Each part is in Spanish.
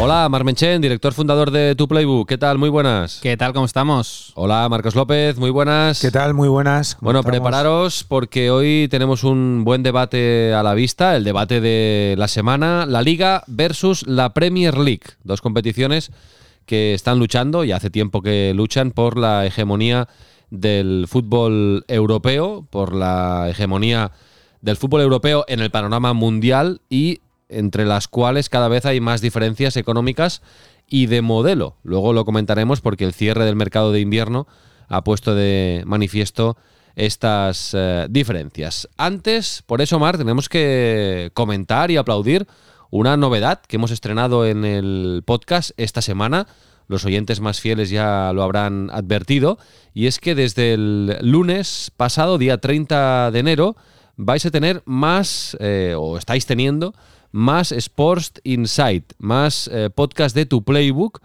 Hola, Marmenchen, director fundador de Tu Playbook. ¿Qué tal? Muy buenas. ¿Qué tal? ¿Cómo estamos? Hola, Marcos López. Muy buenas. ¿Qué tal? Muy buenas. ¿Cómo Bueno, estamos? prepararos porque hoy tenemos un buen debate a la vista, el debate de la semana, la Liga versus la Premier League, dos competiciones que están luchando y hace tiempo que luchan por la hegemonía del fútbol europeo, por la hegemonía del fútbol europeo en el panorama mundial y entre las cuales cada vez hay más diferencias económicas y de modelo. Luego lo comentaremos porque el cierre del mercado de invierno ha puesto de manifiesto estas eh, diferencias. Antes, por eso, Mar, tenemos que comentar y aplaudir una novedad que hemos estrenado en el podcast esta semana. Los oyentes más fieles ya lo habrán advertido. Y es que desde el lunes pasado, día 30 de enero, vais a tener más, eh, o estáis teniendo, más Sports Insight, más eh, podcast de tu playbook,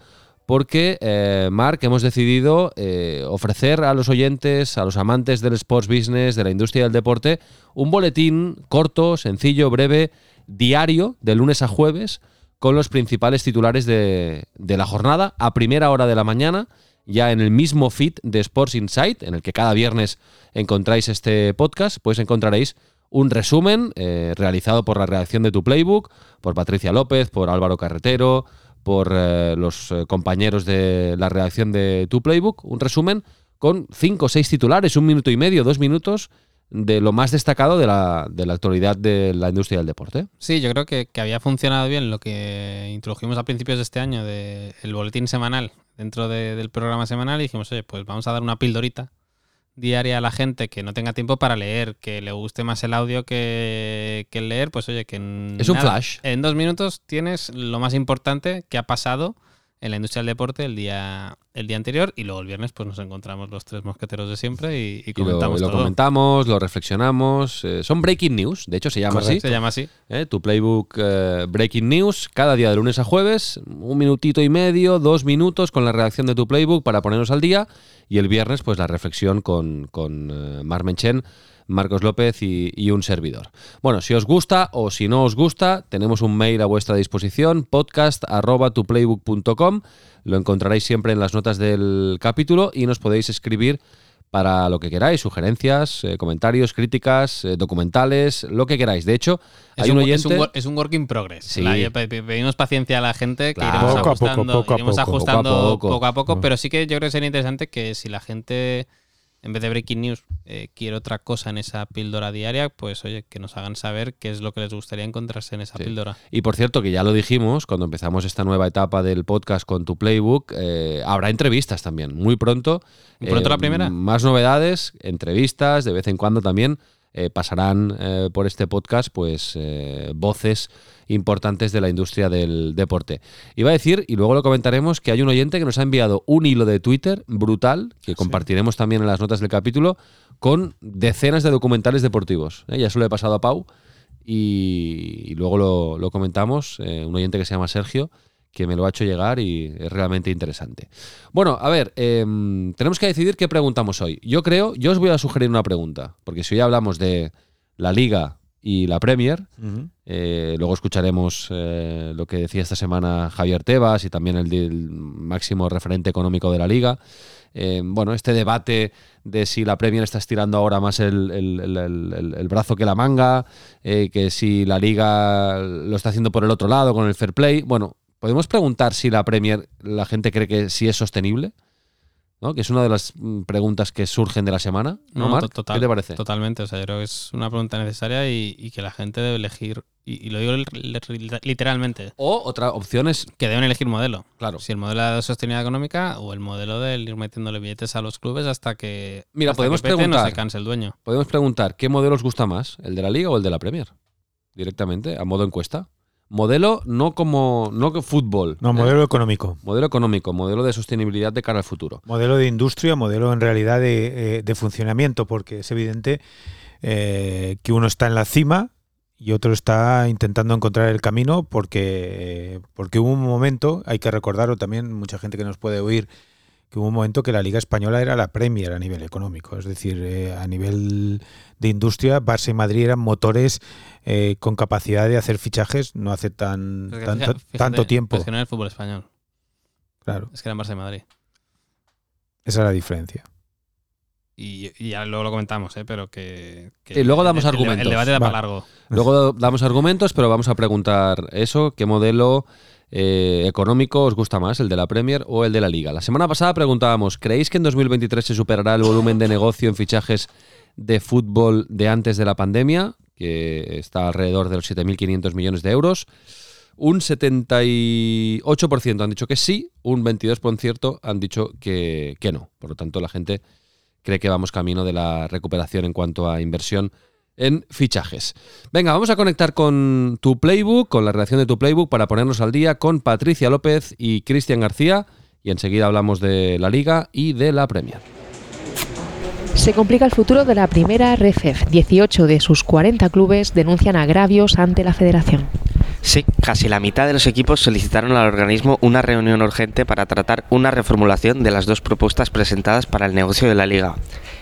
porque, eh, Mark, hemos decidido eh, ofrecer a los oyentes, a los amantes del sports business, de la industria del deporte, un boletín corto, sencillo, breve, diario, de lunes a jueves, con los principales titulares de, de la jornada, a primera hora de la mañana, ya en el mismo feed de Sports Insight, en el que cada viernes encontráis este podcast, pues encontraréis un resumen eh, realizado por la redacción de tu playbook, por Patricia López, por Álvaro Carretero, por eh, los eh, compañeros de la redacción de tu playbook, un resumen con cinco o seis titulares, un minuto y medio, dos minutos, de lo más destacado de la, de la actualidad de la industria del deporte. Sí, yo creo que, había funcionado bien lo que introdujimos a principios de este año del boletín semanal dentro de- del programa semanal y dijimos, oye, pues vamos a dar una pildorita diaria a la gente que no tenga tiempo para leer, que le guste más el audio que, que el leer, pues oye, que en, Es un flash. en dos minutos tienes lo más importante que ha pasado en la industria del deporte el día, el día anterior y luego el viernes pues nos encontramos los tres mosqueteros de siempre y, y Y lo, comentamos lo todo. comentamos, lo reflexionamos. eh, son breaking news, de hecho se llama así. Se llama así. ¿eh? Tu playbook eh, Breaking News, cada día de lunes a jueves, un minutito y medio, dos minutos con la redacción de tu playbook para ponernos al día. Y el viernes, pues la reflexión con, con eh, Mar Menchen, Marcos López y, y un servidor. Bueno, si os gusta o si no os gusta, tenemos un mail a vuestra disposición, podcast.tuplaybook.com. Lo encontraréis siempre en las notas del capítulo y nos podéis escribir para lo que queráis, sugerencias, eh, comentarios, críticas, eh, documentales, lo que queráis. De hecho, Es hay un, un es, un, es un work in progress. Sí. La- pedimos paciencia a la gente que Claro. iremos Poco a poco, ajustando, poco a iremos poco, ajustando poco a poco. poco a poco, pero sí que yo creo que sería interesante que si la gente, en vez de breaking news, eh, quiere otra cosa en esa píldora diaria, pues oye, que nos hagan saber qué es lo que les gustaría encontrarse en esa Sí. píldora. Y por cierto, que ya lo dijimos cuando empezamos esta nueva etapa del podcast con tu playbook, eh, habrá entrevistas también, muy pronto. ¿Muy pronto Eh, la primera? Más novedades, entrevistas, de vez en cuando también eh, pasarán eh, por este podcast pues eh, voces importantes de la industria del deporte. Iba a decir, y luego lo comentaremos, que hay un oyente que nos ha enviado un hilo de Twitter brutal, que compartiremos también en las notas del capítulo, con decenas de documentales deportivos. Ya se lo he pasado a Pau y, y luego lo, lo comentamos, un oyente que se llama Sergio, que me lo ha hecho llegar y es realmente interesante. Bueno, a ver, em, tenemos que decidir qué preguntamos hoy. Yo creo, yo os voy a sugerir una pregunta, porque si hoy hablamos de la Liga y la Premier, eh, luego escucharemos eh, lo que decía esta semana Javier Tebas y también el, del máximo referente económico de la liga. Eh, bueno, este debate de si la Premier está estirando ahora más el, el- el- el- el- el brazo que la manga, eh, que si la liga lo está haciendo por el otro lado con el fair play. Bueno, podemos preguntar si la Premier, la gente cree que sí es sostenible, ¿no? que es una de las mm, preguntas que surgen de la semana. ¿No, No, total, ¿Qué te parece? Totalmente, o sea, yo creo que es una pregunta necesaria y, y que la gente debe elegir, y, y lo digo li- li- literalmente, O otra opción es, que deben elegir modelo. claro, Si el modelo de sostenibilidad económica o el modelo de ir metiéndole billetes a los clubes hasta que, Mira, hasta podemos que pete, no preguntar. se canse el dueño. podemos preguntar qué modelo os gusta más, el de la Liga o el de la Premier, directamente, a modo encuesta. Modelo no como no fútbol. No, ¿eh? modelo económico. Modelo económico, modelo de sostenibilidad de cara al futuro. Modelo de industria, modelo en realidad de, eh, de funcionamiento, porque es evidente eh, que uno está en la cima y otro está intentando encontrar el camino porque, porque hubo un momento, hay que recordarlo también, mucha gente que nos puede oír, que hubo un momento que la Liga Española era la Premier a nivel económico, es decir, eh, a nivel de industria, Barça y Madrid eran motores eh, con capacidad de hacer fichajes no hace tan que tanto, fíjate- fíjate, tanto tiempo. Es que no era el fútbol español. Claro, Es que era en Barça y Madrid. esa es la diferencia. Y, y ya luego lo comentamos, ¿eh? pero que. que Y luego damos el- el- argumentos. El, debate da Va. para largo. Luego damos argumentos, pero vamos a preguntar eso, ¿qué modelo eh, económico os gusta más, el de la Premier o el de la Liga? La semana pasada preguntábamos, ¿creéis que en 2023 se superará el volumen de negocio en fichajes de fútbol de antes de la pandemia, que está alrededor de los 7.500 millones de euros? Un 78% han dicho que sí, un 22% han dicho que, que no. Por lo tanto, la gente cree que vamos camino de la recuperación en cuanto a inversión en fichajes. Venga, vamos a conectar con tu playbook, con la redacción de tu playbook, para ponernos al día con Patricia López y Cristian García. Y enseguida hablamos de la Liga y de la Premier. Se complica el futuro de la primera RFEF. 18 de sus 40 clubes denuncian agravios ante la federación. Sí, casi la mitad de los equipos solicitaron al organismo una reunión urgente para tratar una reformulación de las dos propuestas presentadas para el negocio de la liga.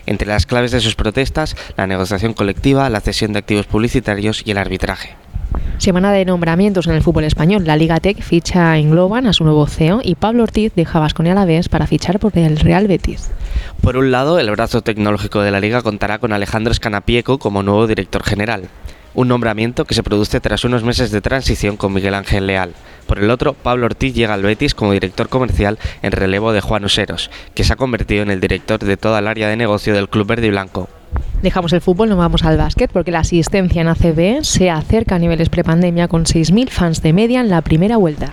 Entre las claves de sus protestas, la negociación colectiva, la cesión de activos publicitarios y el arbitraje. Semana de nombramientos en el fútbol español. La Liga Tech ficha en Globan a su nuevo CEO y Pablo Ortiz deja a Baskonia a la vez para fichar por el Real Betis. Por un lado, el brazo tecnológico de la liga contará con Alejandro Escanapieco como nuevo director general. Un nombramiento que se produce tras unos meses de transición con Miguel Ángel Leal. Por el otro, Pablo Ortiz llega al Betis como director comercial en relevo de Juan Useros, que se ha convertido en el director de toda el área de negocio del Club Verde y Blanco. Dejamos el fútbol, nos vamos al básquet porque la asistencia en ACB se acerca a niveles prepandemia con 6.000 fans de media en la primera vuelta.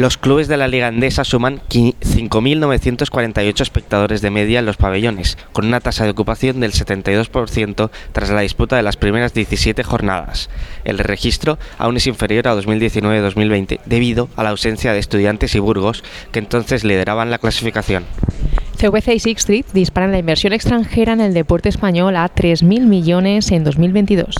Los clubes de la Liga Endesa suman qui- 5.948 espectadores de media en los pabellones, con una tasa de ocupación del 72% tras la disputa de las primeras 17 jornadas. El registro aún es inferior a 2019-2020 debido a la ausencia de estudiantes y Burgos, que entonces lideraban la clasificación. CVC y Six Street disparan la inversión extranjera en el deporte español a 3.000 millones en 2022.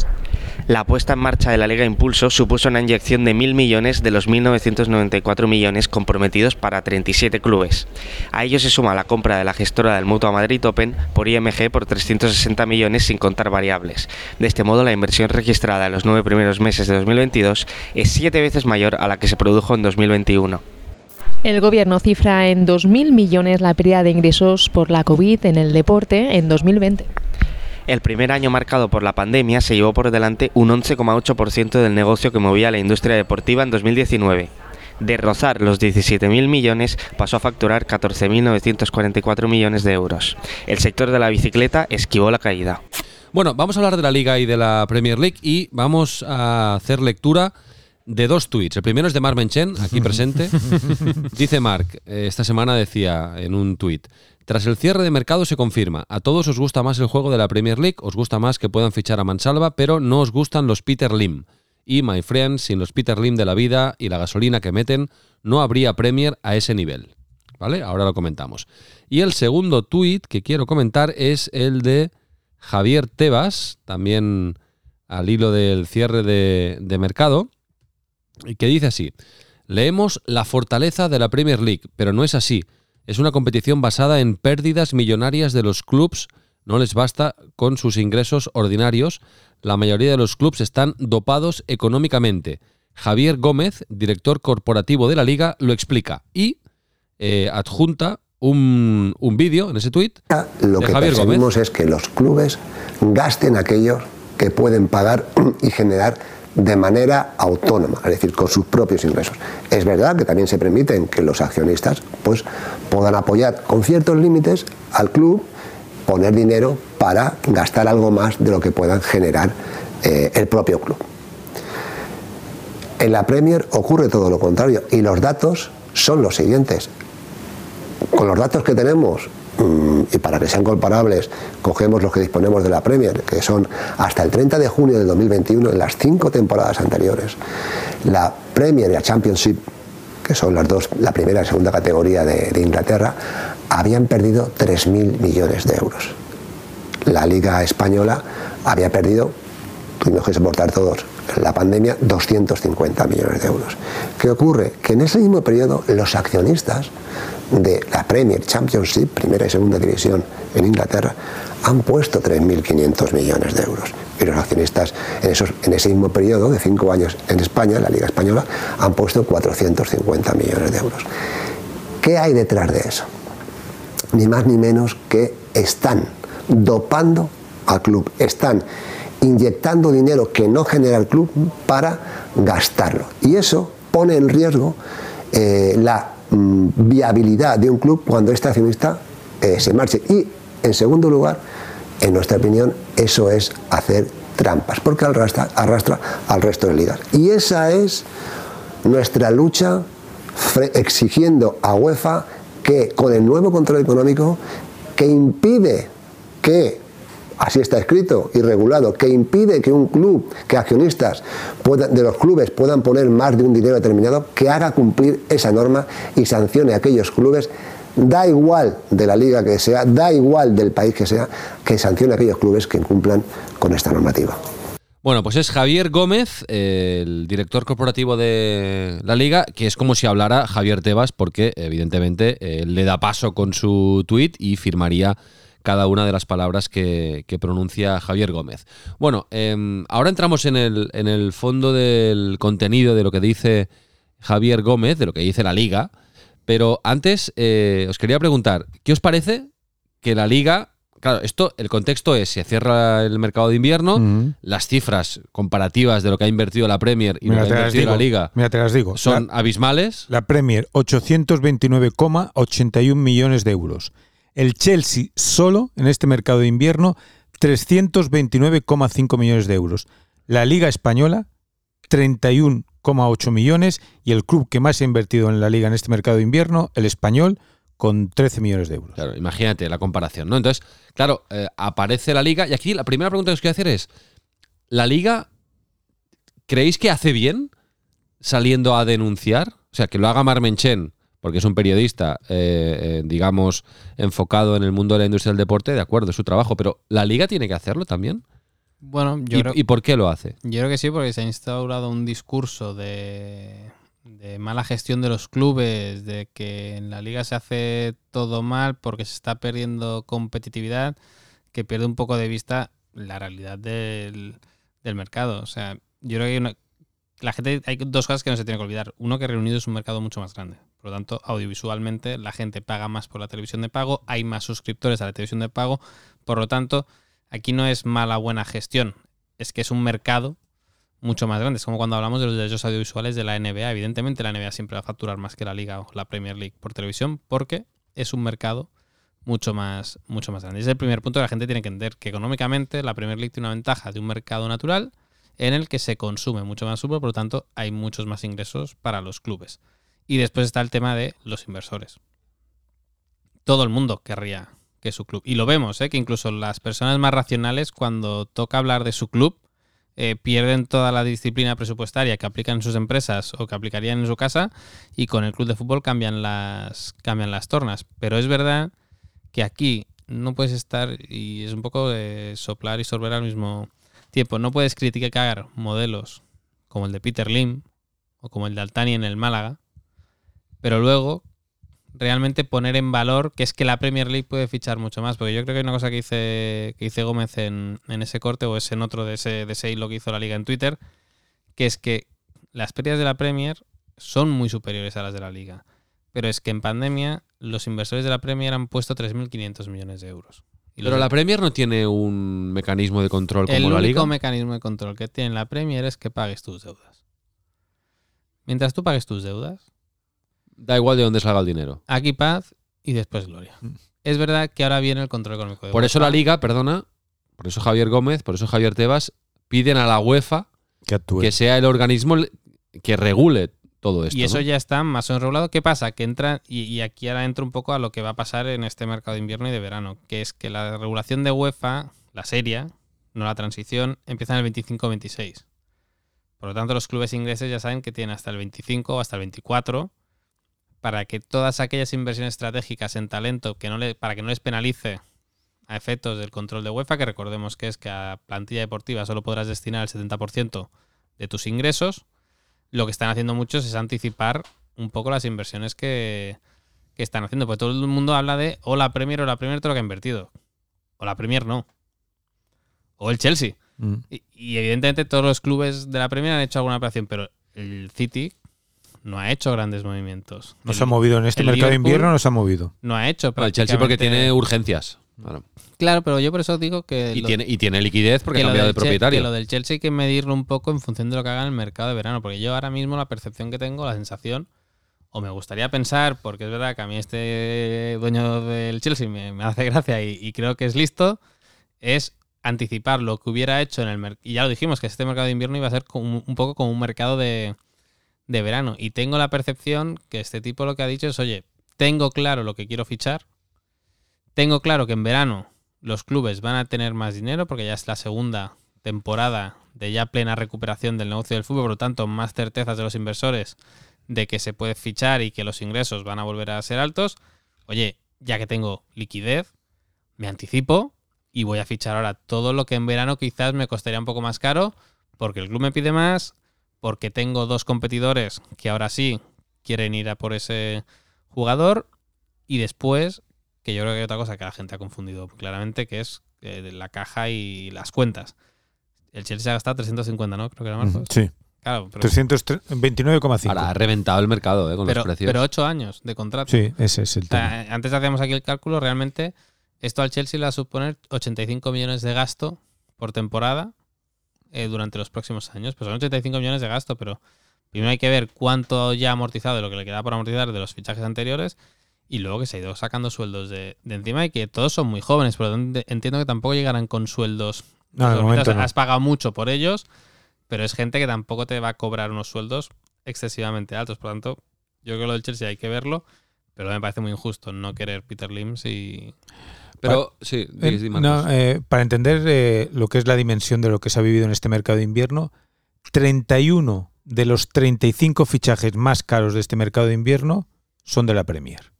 La puesta en marcha de la Liga Impulso supuso una inyección de 1.000 millones de los 1.994 millones comprometidos para 37 clubes. A ello se suma la compra de la gestora del Mutua Madrid Open por IMG por 360 millones sin contar variables. De este modo, la inversión registrada en los nueve primeros meses de 2022 es siete veces mayor a la que se produjo en 2021. El gobierno cifra en 2.000 millones la pérdida de ingresos por la COVID en el deporte en 2020. El primer año marcado por la pandemia se llevó por delante un 11,8% del negocio que movía la industria deportiva en 2019. De rozar los 17.000 millones pasó a facturar 14.944 millones de euros. El sector de la bicicleta esquivó la caída. Bueno, vamos a hablar de la Liga y de la Premier League y vamos a hacer lectura de dos tweets. El primero es de Mark Menchen, aquí presente. Dice Mark, eh, esta semana decía en un tweet, tras el cierre de mercado se confirma, a todos os gusta más el juego de la Premier League, os gusta más que puedan fichar a Mansalva, pero no os gustan los Peter Lim. Y, my friends, sin los Peter Lim de la vida y la gasolina que meten, no habría Premier a ese nivel. ¿Vale? Ahora lo comentamos. Y el segundo tweet que quiero comentar es el de Javier Tebas, también al hilo del cierre de, de mercado, que dice así, leemos la fortaleza de la Premier League, pero no es así. Es una competición basada en pérdidas millonarias de los clubs, no les basta con sus ingresos ordinarios, la mayoría de los clubs están dopados económicamente. Javier Gómez, director corporativo de la liga, lo explica y eh, adjunta un, un vídeo en ese tuit Lo de que Javier Gómez. es que los clubes gasten aquellos que pueden pagar y generar de manera autónoma, es decir, con sus propios ingresos. Es verdad que también se permiten que los accionistas pues, puedan apoyar con ciertos límites al club, poner dinero para gastar algo más de lo que puedan generar eh, el propio club. En la Premier ocurre todo lo contrario y los datos son los siguientes. Con los datos que tenemos, y para que sean comparables, cogemos los que disponemos de la Premier, que son hasta el 30 de junio del 2021, en las cinco temporadas anteriores, la Premier y la Championship, que son las dos, la primera y segunda categoría de, Inglaterra, habían perdido 3.000 millones de euros. La Liga Española había perdido, tuvimos que soportar todos, la pandemia 250 millones de euros. ¿Qué ocurre? Que en ese mismo periodo los accionistas de la Premier Championship, primera y segunda división en Inglaterra, han puesto 3.500 millones de euros. Y los accionistas en, esos, en ese mismo periodo de cinco años en España, la Liga Española, han puesto 450 millones de euros. ¿Qué hay detrás de eso? Ni más ni menos que están dopando al club, están inyectando dinero que no genera el club para gastarlo. Y eso pone en riesgo eh, la mm, viabilidad de un club cuando este accionista eh, se marche. Y, en segundo lugar, en nuestra opinión, eso es hacer trampas, porque arrastra, al resto de ligas. Y esa es nuestra lucha exigiendo a UEFA que con el nuevo control económico que impide que así está escrito y regulado, que impide que un club, que accionistas de los clubes puedan poner más de un dinero determinado, que haga cumplir esa norma y sancione a aquellos clubes, da igual de la liga que sea, da igual del país que sea, que sancione a aquellos clubes que incumplan con esta normativa. Bueno, pues es Javier Gómez, el director corporativo de la liga, que es como si hablara Javier Tebas, porque evidentemente eh, le da paso con su tuit y firmaría cada una de las palabras que, que pronuncia Javier Gómez. Bueno, em, ahora entramos en el, en el fondo del contenido de lo que dice Javier Gómez, de lo que dice la liga, pero antes eh, os quería preguntar, ¿qué os parece que la liga... Claro, esto, el contexto es, se cierra el mercado de invierno, las cifras comparativas de lo que ha invertido la Premier y Mira, lo que ha invertido digo. la Liga Mira, te las digo. son La- abismales. La Premier, 829,81 millones de euros. El Chelsea solo en este mercado de invierno, 329,5 millones de euros. La Liga Española, 31,8 millones. Y el club que más ha invertido en la Liga en este mercado de invierno, el Español, con 13 millones de euros. Claro, imagínate la comparación, ¿no? Entonces, claro, eh, aparece la Liga y aquí la primera pregunta que os quiero hacer es, ¿la Liga creéis que hace bien saliendo a denunciar? O sea, que lo haga Marmenchen, porque es un periodista, eh, eh, digamos, enfocado en el mundo de la industria del deporte, de acuerdo, es su trabajo, pero ¿la Liga tiene que hacerlo también? Bueno, yo ¿Y, creo, y por qué lo hace? yo creo que sí, porque se ha instaurado un discurso de, de mala gestión de los clubes, de que en la liga se hace todo mal porque se está perdiendo competitividad, que pierde un poco de vista la realidad del, del mercado. O sea, yo creo que hay una, la gente hay dos cosas que no se tiene que olvidar. Uno, que Reino Unido es un mercado mucho más grande. Por lo tanto, audiovisualmente la gente paga más por la televisión de pago, hay más suscriptores a la televisión de pago. Por lo tanto, aquí no es mala buena gestión, es que es un mercado mucho más grande. Es como cuando hablamos de los derechos audiovisuales de la NBA. Evidentemente, la NBA siempre va a facturar más que la Liga o la Premier League por televisión porque es un mercado mucho más, mucho más grande. Ese es el primer punto que la gente tiene que entender, que económicamente la Premier League tiene una ventaja de un mercado natural en el que se consume mucho más fútbol, por lo tanto hay muchos más ingresos para los clubes. Y después está el tema de los inversores. Todo el mundo querría que su club. Y lo vemos, ¿eh? que incluso las personas más racionales, cuando toca hablar de su club, eh, pierden toda la disciplina presupuestaria que aplican en sus empresas o que aplicarían en su casa y con el club de fútbol cambian las, cambian las tornas. Pero es verdad que aquí no puedes estar, y es un poco de soplar y sorber al mismo tiempo, no puedes criticar modelos como el de Peter Lim o como el de Altani en el Málaga, pero luego realmente poner en valor que es que la Premier League puede fichar mucho más. Porque yo creo que hay una cosa que dice, que dice Gómez en, en ese corte o es en otro de ese, de ese hilo que hizo la liga en Twitter, que es que las pérdidas de la Premier son muy superiores a las de la liga. Pero es que en pandemia los inversores de la Premier han puesto 3.500 millones de euros. Y Pero de- la Premier no tiene un mecanismo de control como el la único Liga. mecanismo de control que tiene la Premier es que pagues tus deudas. Mientras tú pagues tus deudas, Da igual de dónde salga el dinero. aquí paz y después gloria. Es verdad que ahora viene el control económico de Por eso la Liga, perdona, por eso Javier Gómez, por eso Javier Tebas, piden a la UEFA Que actúe. que sea el organismo que regule todo esto. Y eso ¿no? ya está más o menos regulado. ¿Qué pasa? Que entra, y, y aquí ahora entro un poco a lo que va a pasar en este mercado de invierno y de verano, que es que la regulación de UEFA, la serie, no la transición, empieza en el 25-26. Por lo tanto, los clubes ingleses ya saben que tienen hasta el 25 o hasta el 24 para que todas aquellas inversiones estratégicas en talento que no le, para que no les penalice a efectos del control de UEFA, que recordemos que es que a plantilla deportiva solo podrás destinar el 70% de tus ingresos, lo que están haciendo muchos es anticipar un poco las inversiones que, que están haciendo. Porque todo el mundo habla de o la Premier o la Premier todo lo que ha invertido. O la Premier no. O el Chelsea. Mm. Y, y evidentemente todos los clubes de la Premier han hecho alguna operación, pero el City no ha hecho grandes movimientos. Nos El- ha movido en este mercado de invierno, nos ha movido. No ha hecho Bueno, el Chelsea porque tiene urgencias. Claro. Claro, pero yo por eso digo que... Y, lo- tiene, y tiene liquidez porque que ha cambiado de propietario. que lo del Chelsea hay que medirlo un poco en función de lo que haga en el mercado de verano. Porque yo ahora mismo la percepción que tengo, la sensación, o me gustaría pensar, porque es verdad que a mí este dueño del Chelsea me, me hace gracia y, y creo que es listo, es anticipar lo que hubiera hecho en el mercado. Y ya lo dijimos, que este mercado de invierno iba a ser como- un poco como un mercado de, de verano. Y tengo la percepción que este tipo lo que ha dicho es, oye, tengo claro lo que quiero fichar, tengo claro que en verano los clubes van a tener más dinero porque ya es la segunda temporada de ya plena recuperación del negocio del fútbol, por lo tanto, más certezas de los inversores de que se puede fichar y que los ingresos van a volver a ser altos. Oye, ya que tengo liquidez, me anticipo y voy a fichar ahora todo lo que en verano quizás me costaría un poco más caro porque el club me pide más, porque tengo dos competidores que ahora sí quieren ir a por ese jugador y después que yo creo que hay otra cosa que la gente ha confundido claramente, que es eh, la caja y las cuentas. El Chelsea ha gastado 350, ¿no? Creo que era Marcos. Sí, Claro, pero, 329,5. Ahora ha reventado el mercado eh, con pero, los precios. pero 8 años de contrato. Sí, ese es el O tema. sea, antes hacíamos aquí el cálculo, realmente esto al Chelsea le va a suponer 85 millones de gasto por temporada eh, durante los próximos años. Pues son 85 millones de gasto, pero primero hay que ver cuánto ya ha amortizado de lo que le queda por amortizar de los fichajes anteriores y luego que se ha ido sacando sueldos de, de encima y que todos son muy jóvenes, pero entiendo que tampoco llegarán con sueldos. No, de exorbitantes. momento no. Has pagado mucho por ellos, pero es gente que tampoco te va a cobrar unos sueldos excesivamente altos. Por lo tanto, yo creo que lo del Chelsea hay que verlo, pero me parece muy injusto no querer Peter Lims y. Pero sí, Eh, no, eh, para entender eh, lo que es la dimensión de lo que se ha vivido en este mercado de invierno, 31 de los 35 fichajes más caros de este mercado de invierno son de la Premier.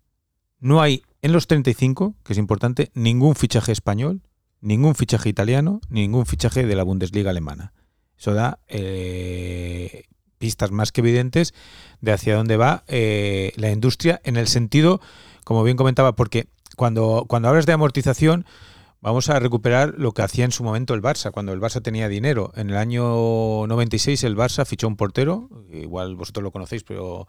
No hay en los 35, que es importante, ningún fichaje español, ningún fichaje italiano, ningún fichaje de la Bundesliga alemana. Eso da pistas más que evidentes de hacia dónde va la industria en el sentido, como bien comentaba, porque cuando, cuando hablas de amortización, vamos a recuperar lo que hacía en su momento el Barça, cuando el Barça tenía dinero. En el año 96 el Barça fichó un portero, igual vosotros lo conocéis, pero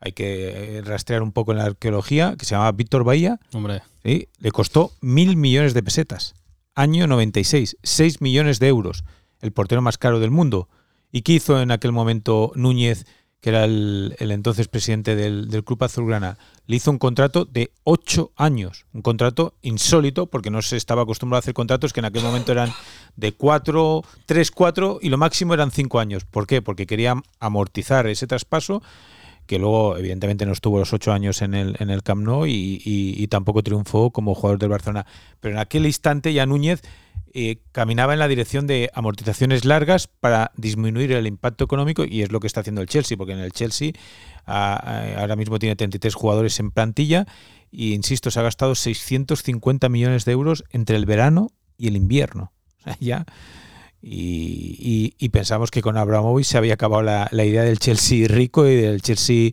hay que eh, rastrear un poco en la arqueología, que se llamaba Víctor Bahía, Hombre, ¿sí? le costó mil millones de pesetas. Año 96, 6 millones de euros, el portero más caro del mundo. ¿Y qué hizo en aquel momento Núñez, que era el, el entonces presidente del, del Club Azulgrana? Le hizo un contrato de 8 años, un contrato insólito, porque no se estaba acostumbrado a hacer contratos que en aquel momento eran de 4, 3, 4 y lo máximo eran 5 años. ¿Por qué? Porque quería amortizar ese traspaso que luego evidentemente no estuvo los ocho años en el, en el Camp Nou y, y- tampoco triunfó como jugador del Barcelona. Pero en aquel instante ya Núñez eh, caminaba en la dirección de amortizaciones largas para disminuir el impacto económico y es lo que está haciendo el Chelsea, porque en el Chelsea ahora mismo tiene 33 jugadores en plantilla y, insisto, se ha gastado 650 millones de euros entre el verano y el invierno. O sea, ya... Y, pensamos que con Abramovich se había acabado la, idea del Chelsea rico y del Chelsea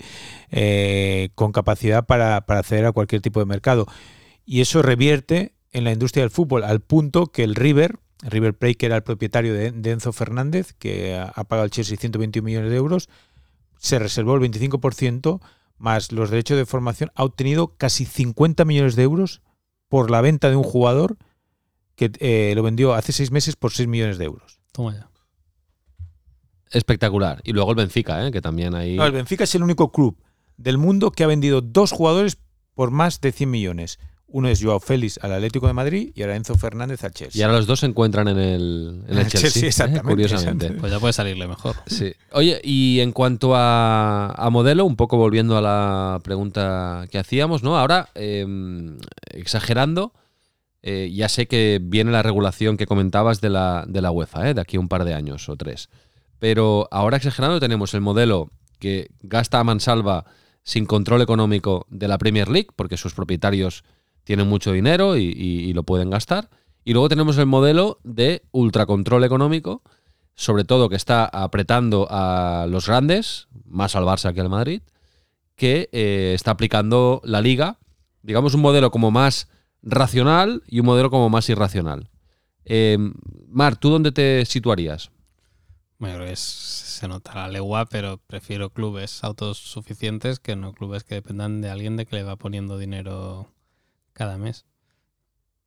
eh, con capacidad para, acceder a cualquier tipo de mercado. Y eso revierte en la industria del fútbol, al punto que el River, River Plate, que era el propietario de, de Enzo Fernández, que ha pagado al Chelsea 121 millones de euros, se reservó el 25%, más los derechos de formación, ha obtenido casi 50 millones de euros por la venta de un jugador que eh, lo vendió hace seis meses por 6 millones de euros. toma ya. Espectacular. Y luego el Benfica, ¿eh? que también ahí. No, el Benfica es el único club del mundo que ha vendido dos jugadores por más de 100 millones. Uno es Joao Félix al Atlético de Madrid y ahora Enzo Fernández al Chelsea. Y ahora los dos se encuentran en el, en el El Chelsea, Chelsea, ¿eh? curiosamente. Pues ya puede salirle mejor. Sí. Oye, y en cuanto a, a modelo, un poco volviendo a la pregunta que hacíamos, ¿no? Ahora, eh, exagerando, eh, ya sé que viene la regulación que comentabas de la, de la UEFA, ¿eh? de aquí a un par de años o tres. Pero ahora exagerando tenemos el modelo que gasta a mansalva sin control económico de la Premier League, porque sus propietarios tienen mucho dinero y, lo pueden gastar. Y luego tenemos el modelo de ultracontrol económico, sobre todo que está apretando a los grandes, más al Barça que al Madrid, que eh, está aplicando la liga, digamos un modelo como más racional y un modelo como más irracional. Eh, Mar, ¿tú dónde te situarías? Bueno, creo que es- se nota la legua, pero prefiero clubes autosuficientes que no clubes que dependan de alguien de que le va poniendo dinero cada mes.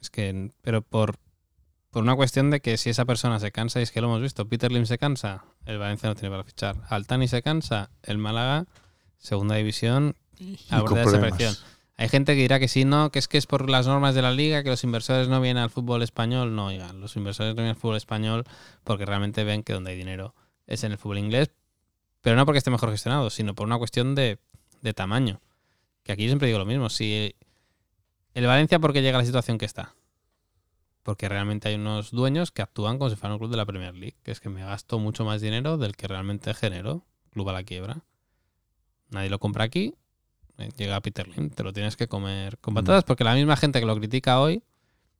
Es que, pero por, por una cuestión de que si esa persona se cansa, y es que lo hemos visto, Peter Lim se cansa, el Valencia no tiene para fichar. Altani se cansa, el Málaga, segunda división, a borde de problemas. desaparición. Hay gente que dirá que sí, no, que es que es por las normas de la liga, que los inversores no vienen al fútbol español. No, oigan, los inversores no vienen al fútbol español porque realmente ven que donde hay dinero es en el fútbol inglés, pero no porque esté mejor gestionado, sino por una cuestión de, tamaño. Que aquí yo siempre digo lo mismo, si el Valencia, ¿por qué llega a la situación que está? Porque realmente hay unos dueños que actúan como si fuera un club de la Premier League, que es que me gasto mucho más dinero del que realmente genero, club a la quiebra. Nadie lo compra aquí, llega Peter Lim, te lo tienes que comer con patatas, porque la misma gente que lo critica hoy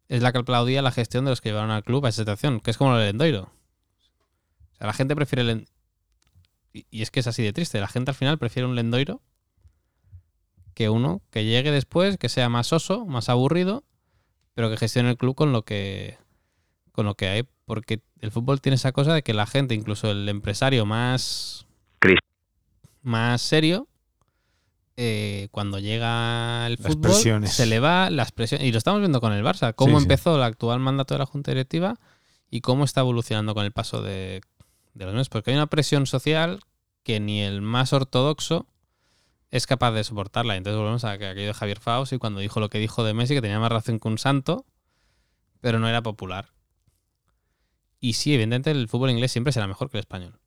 es la que aplaudía la gestión de los que llevaron al club a esa situación, que es como lo del Endoiro. O sea, la gente prefiere el... Y, y es que es así de triste. La gente al final prefiere un Lendoiro que uno que llegue después, que sea más oso, más aburrido, pero que gestione el club con lo que con lo que hay. Porque el fútbol tiene esa cosa de que la gente, incluso el empresario más más serio, eh, cuando llega el Las fútbol, presiones. se le va las presiones. Y lo estamos viendo con el Barça, cómo Sí, sí. empezó el actual mandato de la Junta Directiva y cómo está evolucionando con el paso de, de los meses. Porque hay una presión social que ni el más ortodoxo es capaz de soportarla. Entonces volvemos a que aquello de Javier Faust y cuando dijo lo que dijo de Messi, que tenía más razón que un santo, pero no era popular. Y sí, evidentemente el fútbol inglés siempre será mejor que el español.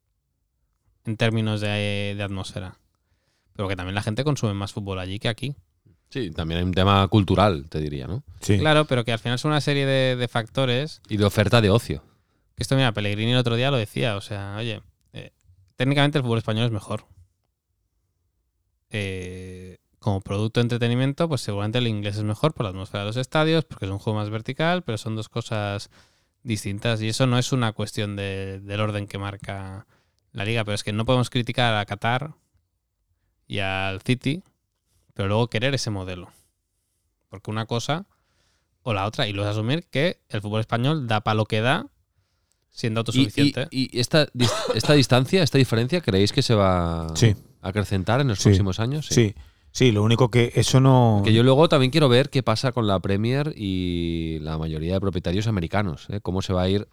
En términos de, de atmósfera. Pero que también la gente consume más fútbol allí que aquí. Sí, también hay un tema cultural, te diría, ¿no? Sí. Claro, pero que al final son una serie de, de factores Y de oferta de ocio. Que esto, mira, Pellegrini el otro día lo decía. O sea, oye, eh, técnicamente el fútbol español es mejor. Eh, como producto de entretenimiento, pues seguramente el inglés es mejor por la atmósfera de los estadios, porque es un juego más vertical, pero son dos cosas distintas. Y eso no es una cuestión de- del orden que marca la liga, pero es que no podemos criticar a Qatar y al City, pero luego querer ese modelo. Porque una cosa o la otra, y luego es asumir que el fútbol español da para lo que da, siendo autosuficiente. y- y esta, esta distancia, esta diferencia, ¿creéis que se va Sí. a acrecentar en los Sí. próximos años? Sí, sí, lo único que eso no. Que yo luego también quiero ver qué pasa con la Premier y la mayoría de propietarios americanos. ¿eh? Cómo se va a ir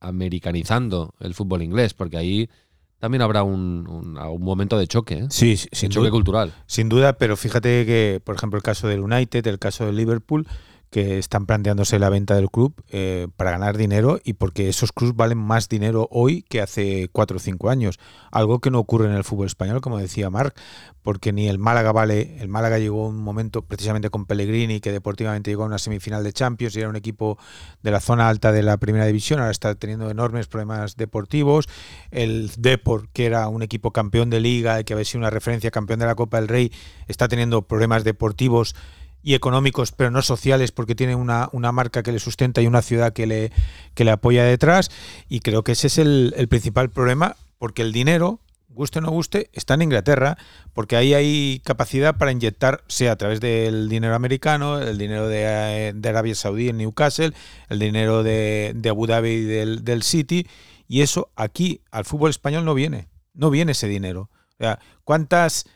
americanizando el fútbol inglés, porque ahí también habrá un, un- un momento de choque, ¿eh? Sí, sí, de sin choque duda. cultural. Sin duda, pero fíjate que, por ejemplo, el caso del United, el caso del Liverpool, que están planteándose la venta del club eh, para ganar dinero y porque esos clubes valen más dinero hoy que hace cuatro o cinco años. Algo que no ocurre en el fútbol español, como decía Marc, porque ni el Málaga vale. El Málaga llegó un momento precisamente con Pellegrini, que deportivamente llegó a una semifinal de Champions y era un equipo de la zona alta de la primera división. Ahora está teniendo enormes problemas deportivos. El Deport, que era un equipo campeón de liga y que había sido una referencia campeón de la Copa del Rey, está teniendo problemas deportivos y económicos, pero no sociales, porque tiene una, una marca que le sustenta y una ciudad que le, que le apoya detrás. Y creo que ese es el, el principal problema, porque el dinero, guste o no guste, está en Inglaterra, porque ahí hay capacidad para inyectar, sea a través del dinero americano, el dinero de, Arabia Saudí en Newcastle, el dinero de, de Abu Dhabi y del, del City, y eso aquí al fútbol español no viene, no viene ese dinero. O sea, ¿cuántas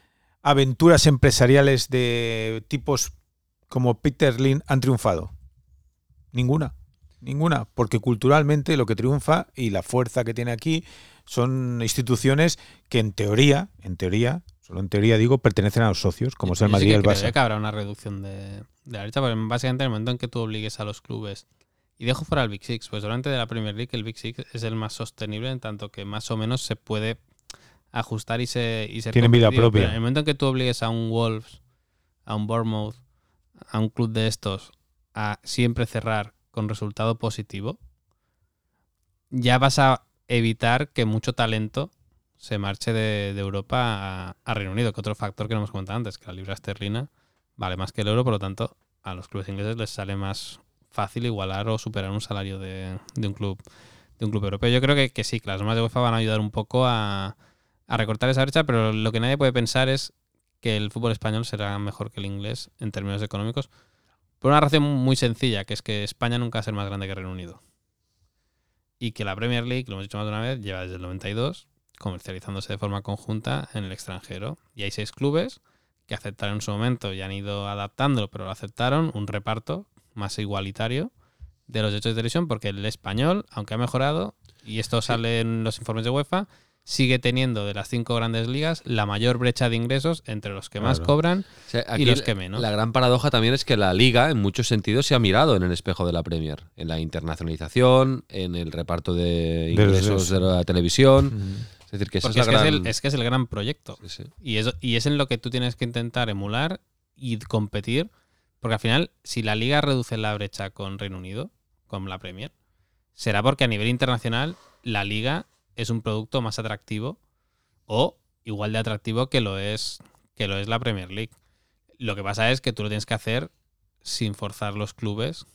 aventuras empresariales de tipos como Peter Lin han triunfado? Ninguna. Ninguna, porque culturalmente lo que triunfa y la fuerza que tiene aquí son instituciones que en teoría, en teoría, Solo en teoría digo, pertenecen a los socios, como es el Madrid y el creo Barça. que habrá una reducción de, de la derecha, porque básicamente en el momento en que tú obligues a los clubes y dejo fuera el Big Six, pues durante de la Premier League el Big Six es el más sostenible en tanto que más o menos se puede ajustar y, se, y ser Tienen vida propia. Pero en el momento en que tú obligues a un Wolves, a un Bournemouth, a un club de estos a siempre cerrar con resultado positivo, ya vas a evitar que mucho talento se marche de, Europa a, a Reino Unido, que otro factor que no hemos comentado antes, que la libra esterlina vale más que el euro, por lo tanto, a los clubes ingleses les sale más fácil igualar o superar un salario de, de un club de un club europeo. Yo creo que, que sí, que las normas de UEFA van a ayudar un poco a, a recortar esa brecha, pero lo que nadie puede pensar es que el fútbol español será mejor que el inglés en términos económicos, por una razón muy sencilla, que es que España nunca va a ser más grande que Reino Unido. Y que la Premier League, lo hemos dicho más de una vez, lleva desde el 92 comercializándose de forma conjunta en el extranjero. Y hay seis clubes que aceptaron en su momento y han ido adaptándolo, pero lo aceptaron, un reparto más igualitario de los derechos de televisión, porque el español, aunque ha mejorado, y esto sale en los informes de UEFA, sigue teniendo de las cinco grandes ligas la mayor brecha de ingresos entre los que más cobran O sea, y los que menos. La gran paradoja también es que la liga, en muchos sentidos, se ha mirado en el espejo de la Premier. En la internacionalización, en el reparto de ingresos de la televisión. Mm. Es decir, que es que es, el, es que es el gran proyecto. Sí, sí. Y es, y es en lo que tú tienes que intentar emular y competir. Porque al final, si la liga reduce la brecha con Reino Unido, con la Premier, será porque a nivel internacional la liga es un producto más atractivo o igual de atractivo que lo es, que lo es la Premier League. Lo que pasa es que tú lo tienes que hacer sin forzar los clubes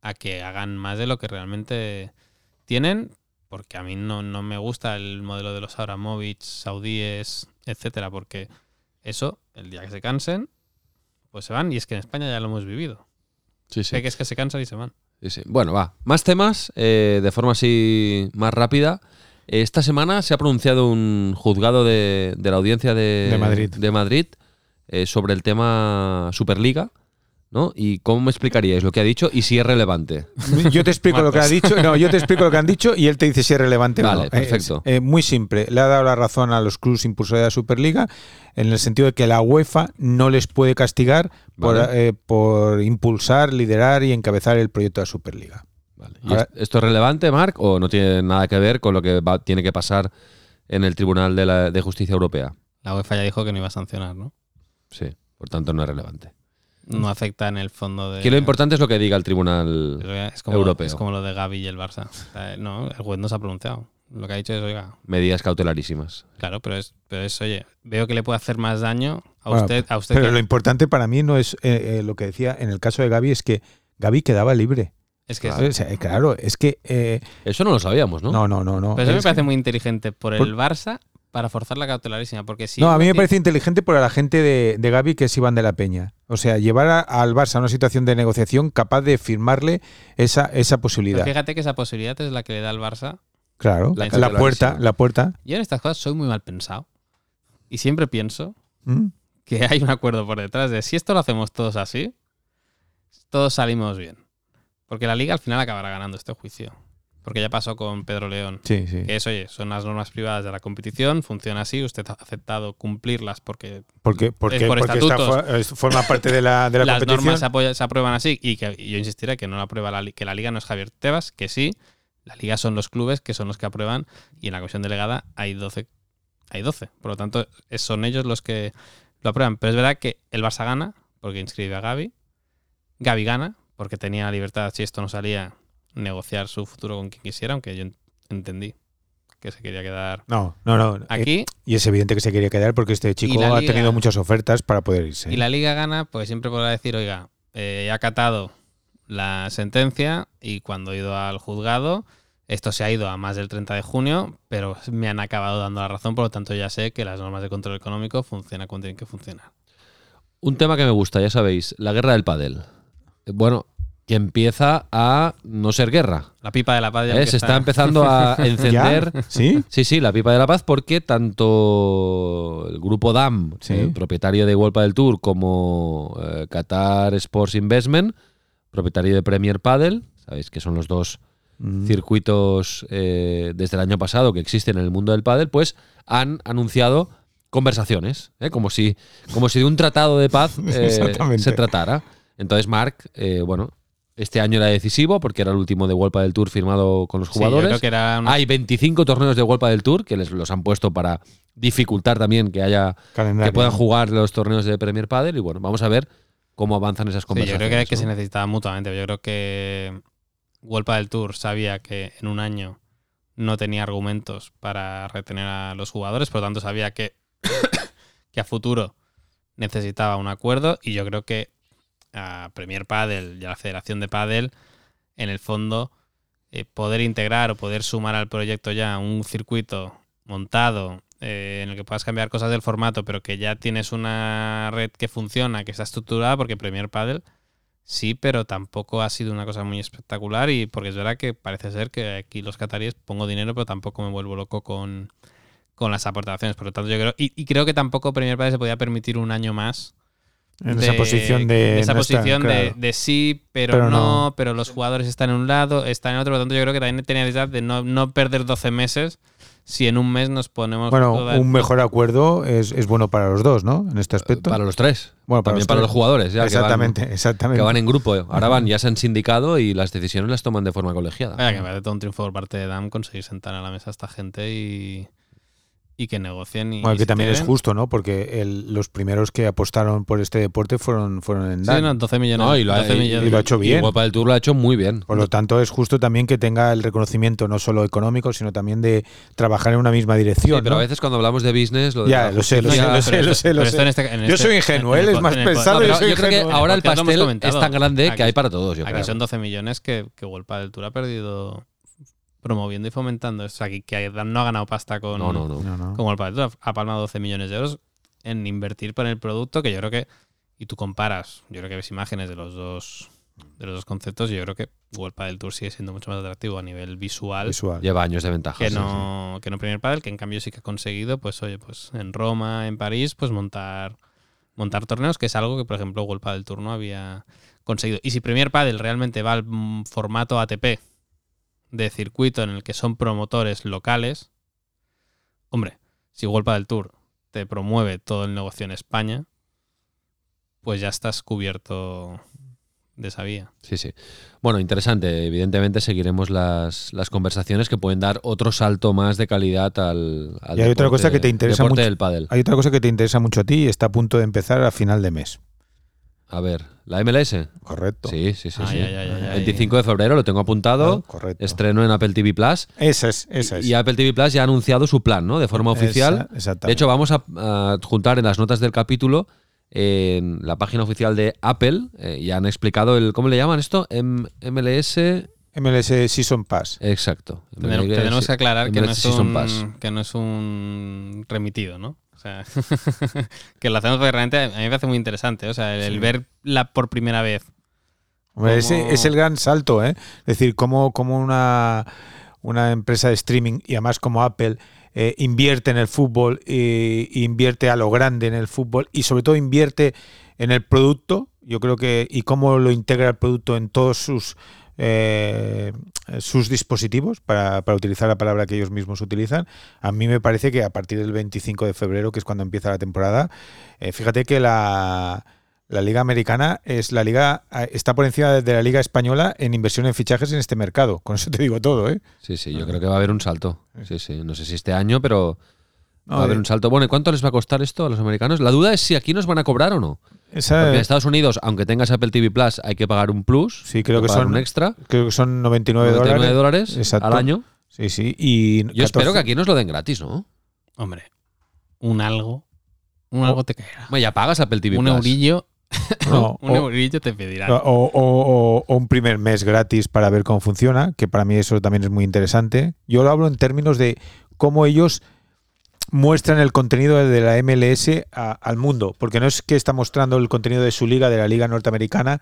a que hagan más de lo que realmente tienen, porque a mí no, no me gusta el modelo de los Abramovich, saudíes, etcétera, porque eso, el día que se cansen, pues se van, y es que en España ya lo hemos vivido. Sí, sí. Que es que se cansan y se van. Sí, sí. Bueno, va. Más temas, eh, de forma así más rápida. Esta semana se ha pronunciado un juzgado de, de la audiencia de, De Madrid. de Madrid, eh, sobre el tema Superliga, ¿no? ¿Y cómo me explicaríais lo que ha dicho y si es relevante? Yo te explico lo que ha dicho. No, yo te explico lo que han dicho y él te dice si es relevante o Vale, no. perfecto. Es, eh, muy simple. Le ha dado la razón a los clubes impulsores de la Superliga en el sentido de que la UEFA no les puede castigar por, eh, por impulsar, liderar y encabezar el proyecto de la Superliga. Vale. ¿Y Ahora- es- ¿Esto es relevante, Marc, o no tiene nada que ver con lo que va- tiene que pasar en el Tribunal de, la- de Justicia Europea? La UEFA ya dijo que no iba a sancionar, ¿no? Sí, por tanto no es relevante. No afecta en el fondo de... Aquí lo importante es lo que diga el Tribunal es como, europeo. Es como lo de Gaby y el Barça. O sea, no, el juez no se ha pronunciado. Lo que ha dicho es, oiga, medidas cautelarísimas. claro, pero es, pero es oye, veo que le puede hacer más daño a Bueno, usted, a usted Pero que- lo importante para mí no es eh, eh, lo que decía en el caso de Gaby, es que Gaby quedaba libre. Es que es- O sea, claro, es que. eh, Eso no lo sabíamos, ¿no? no, no, no. no. Pero eso me parece que- muy inteligente por Por- el Barça para forzar la cautelarísima. Porque si no, a mí me parece inteligente por la gente de, de Gaby que es Iván de la Peña. O sea, llevar a- al Barça a una situación de negociación capaz de firmarle esa, esa pero posibilidad. fíjate que esa posibilidad es la que le da al Barça. Claro, La puerta, la puerta. Yo en estas cosas soy muy mal pensado. Y siempre pienso ¿Mm? que hay un acuerdo por detrás de si esto lo hacemos todos así, todos salimos bien. Porque la liga al final acabará ganando este juicio. Porque ya pasó con Pedro León. Sí, sí. Que es, oye, son las normas privadas de la competición, funciona así, usted ha aceptado cumplirlas porque Porque, porque, por porque esta es- forma parte de la, de la las competición. normas se, apoya- se aprueban así y que y yo insistiré que no la aprueba la, que la liga no es Javier Tebas, que sí, la liga son los clubes que son los que aprueban y en la comisión delegada hay 12 hay 12, por lo tanto son ellos los que lo aprueban, pero es verdad que el Barça gana porque inscribe a Gaby, Gaby gana porque tenía libertad si esto no salía negociar su futuro con quien quisiera, aunque yo en- entendí que se quería quedar No, no, no. eh, aquí y es evidente que se quería quedar porque este chico ha tenido muchas ofertas para poder irse. Y la liga gana, pues siempre podrá decir, oiga, eh, he acatado la sentencia y cuando he ido al juzgado, esto se ha ido a más del 30 de junio, pero me han acabado dando la razón, por lo tanto ya sé que las normas de control económico funcionan como tienen que funcionar. Un tema que me gusta, ya sabéis, la guerra del pádel. Bueno, que empieza a no ser guerra. La pipa de la paz ya ¿eh? Se está empezando a ¿Ya? encender. ¿Sí? Sí, sí, la pipa de la paz, porque tanto el grupo DAM, Sí. el propietario de World del Tour, como eh, Qatar Sports Investment, propietario de Premier Padel, sabéis que son los dos Mm. circuitos eh, desde el año pasado que existen en el mundo del pádel, pues han anunciado conversaciones, ¿eh? como, si, como si de un tratado de paz eh, se tratara. Entonces, Mark, eh, bueno, este año era decisivo porque era el último de Vuelta del Tour firmado con los Sí, yo jugadores. creo que era una- Hay 25 torneos de Vuelta del Tour que les los han puesto para dificultar también que haya Calendario. que puedan jugar los torneos de Premier Padel y bueno, vamos a ver cómo avanzan esas Sí, yo conversaciones. creo que, que se ¿no? necesitaba mutuamente. Yo creo que Vuelta del Tour sabía que en un año no tenía argumentos para retener a los jugadores, por lo tanto sabía que, que a futuro necesitaba un acuerdo y yo creo que a Premier Padel y a la Federación de Padel, en el fondo, eh, poder integrar o poder sumar al proyecto ya un circuito montado eh, en el que puedas cambiar cosas del formato, pero que ya tienes una red que funciona, que está estructurada, porque Premier Padel sí, pero tampoco ha sido una cosa muy espectacular y porque es verdad que parece ser que aquí los cataríes pongo dinero, pero tampoco me vuelvo loco con, con las aportaciones. Por lo tanto, yo creo, y, y creo que tampoco Premier Padel se podía permitir un año más En esa posición de. esa no posición de, claro. de sí, pero, Pero no, no. pero los jugadores están en un lado, están en otro. Por lo tanto, yo creo que también tenía necesidad de no, no perder 12 meses si en un mes nos ponemos. Bueno, toda- un mejor acuerdo es, es bueno para los dos, ¿no? En este aspecto. Para los tres. Bueno, para También los para tres. los jugadores. Ya, que van- exactamente, Que exactamente. van, en grupo. Ahora van, ya se han sindicado y las decisiones las toman de forma colegiada. Vaya, que me parece todo un triunfo por parte de DAM conseguir sentar a la mesa a esta gente y, y que negocien. Y, Bueno, y que también es justo, ¿no? Porque el- los primeros que apostaron por este deporte fueron, fueron en Sí, Dan. no, 12 millones. No, y lo, ha, 12 y- millones. y lo ha hecho bien. Y Vuelta del Tour lo ha hecho muy bien. Por lo tanto, es justo también que tenga el reconocimiento no solo económico, sino también de trabajar en una misma Sí, dirección. pero ¿no? a veces cuando hablamos de business, lo de Ya, lo sé, lo sé, lo sé, lo sé, este- Yo este- soy ingenuo, en él es más pensado. no, yo soy yo creo que ingenuo. ahora el pastel es tan grande Aquí- que hay para todos, yo Aquí creo. son 12 millones que, que Vuelta del Tour ha perdido promoviendo y fomentando. O sea, que, que no ha ganado pasta con, No, no, no. Como el Tour. Ha palmado 12 millones de euros en invertir por el producto que yo creo que, y tú comparas, yo creo que ves imágenes de los dos de los dos conceptos y yo creo que Vuelta del Tour sigue siendo mucho más atractivo a nivel visual, Visual. Lleva años de ventaja. que sí, no que no Premier Padel, que en cambio sí que ha conseguido, pues oye, pues en Roma, en París, pues montar montar torneos, que es algo que por ejemplo Vuelta del Tour no había conseguido. Y si Premier Padel realmente va al formato ATP de circuito en el que son promotores locales, hombre, si Vuelta del Tour te promueve todo el negocio en España, pues ya estás cubierto de esa vía. Sí, sí. Bueno, interesante. Evidentemente seguiremos las, las conversaciones que pueden dar otro salto más de calidad al, al Y hay otra cosa que te interesa deporte mucho. del pádel. Hay otra cosa que te interesa mucho a ti y está a punto de empezar a final de mes. A ver, ¿la MLS? Correcto. Sí, sí, sí. Ay, sí. ay, ay, ay, ay. 25 de febrero lo tengo apuntado. Correcto. Estreno en Apple TV Plus. Esa es, esa es. Y Apple TV Plus ya ha anunciado su plan, ¿no? De forma oficial. Esa- exactamente. De hecho, vamos a, a juntar en las notas del capítulo en la página oficial de Apple. eh, ya han explicado el. ¿Cómo le llaman esto? M- MLS. MLS Season Pass. Exacto. Tenemos, MLS tenemos que aclarar que no, es Season Pass. un, que no es un remitido, ¿no? Sea, que lo hacemos porque realmente a mí me parece muy interesante. O sea, el, el verla por primera vez. Hombre, ese Como- es el gran salto, ¿eh? Es decir, cómo, cómo una, una empresa de streaming y además como Apple eh, invierte en el fútbol e invierte a lo grande en el fútbol y sobre todo invierte en el producto, yo creo que, y cómo lo integra el producto en todos sus eh, sus dispositivos, para, para utilizar la palabra que ellos mismos utilizan, a mí me parece que a partir del 25 de febrero, que es cuando empieza la temporada, eh, fíjate que la, la liga americana es la liga está por encima de la liga española en inversión en fichajes en este mercado. Con eso te digo todo, ¿eh? Sí, sí, yo creo que va a haber un salto. Sí, sí. No sé si este año, pero va a haber un salto. Bueno, ¿y cuánto les va a costar esto a los americanos? La duda es si aquí nos van a cobrar o no. Esa- Porque en Estados Unidos, aunque tengas Apple TV Plus, hay que pagar un plus. Sí, creo hay que pagar son un extra. creo que son 99, 99 dólares. dólares Exacto. al año. Sí, sí. Y Yo espero que aquí nos lo den gratis, ¿no? Hombre, un algo. Un algo te caerá. Bueno, ya pagas Apple TV Un Plus. eurillo. No, un o- eurillo te. O, o- o- o un primer mes gratis para ver cómo funciona, que para mí eso también es muy interesante. Yo lo hablo en términos de cómo ellos muestran el contenido de la MLS al mundo, porque no es que está mostrando el contenido de su liga, de la liga norteamericana,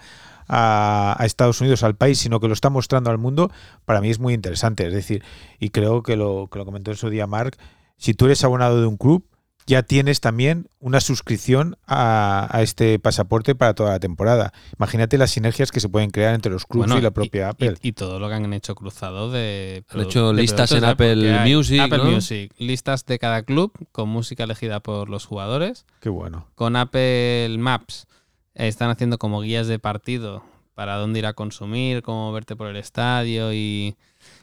a, a Estados Unidos, al país, sino que lo está mostrando al mundo, para mí es muy interesante. Es decir, y creo que lo, que lo comentó en su día Mark, si tú eres abonado de un club, ya tienes también una suscripción a, a este pasaporte para toda la temporada. Imagínate las sinergias que se pueden crear entre los clubes Bueno, y la propia Apple. Y, todo lo que han hecho cruzado de. Han hecho de listas en de Apple Music, Apple ¿no? Music. Listas de cada club con música elegida por los jugadores. Qué bueno. Con Apple Maps eh, están haciendo como guías de partido para dónde ir a consumir, cómo verte por el estadio y,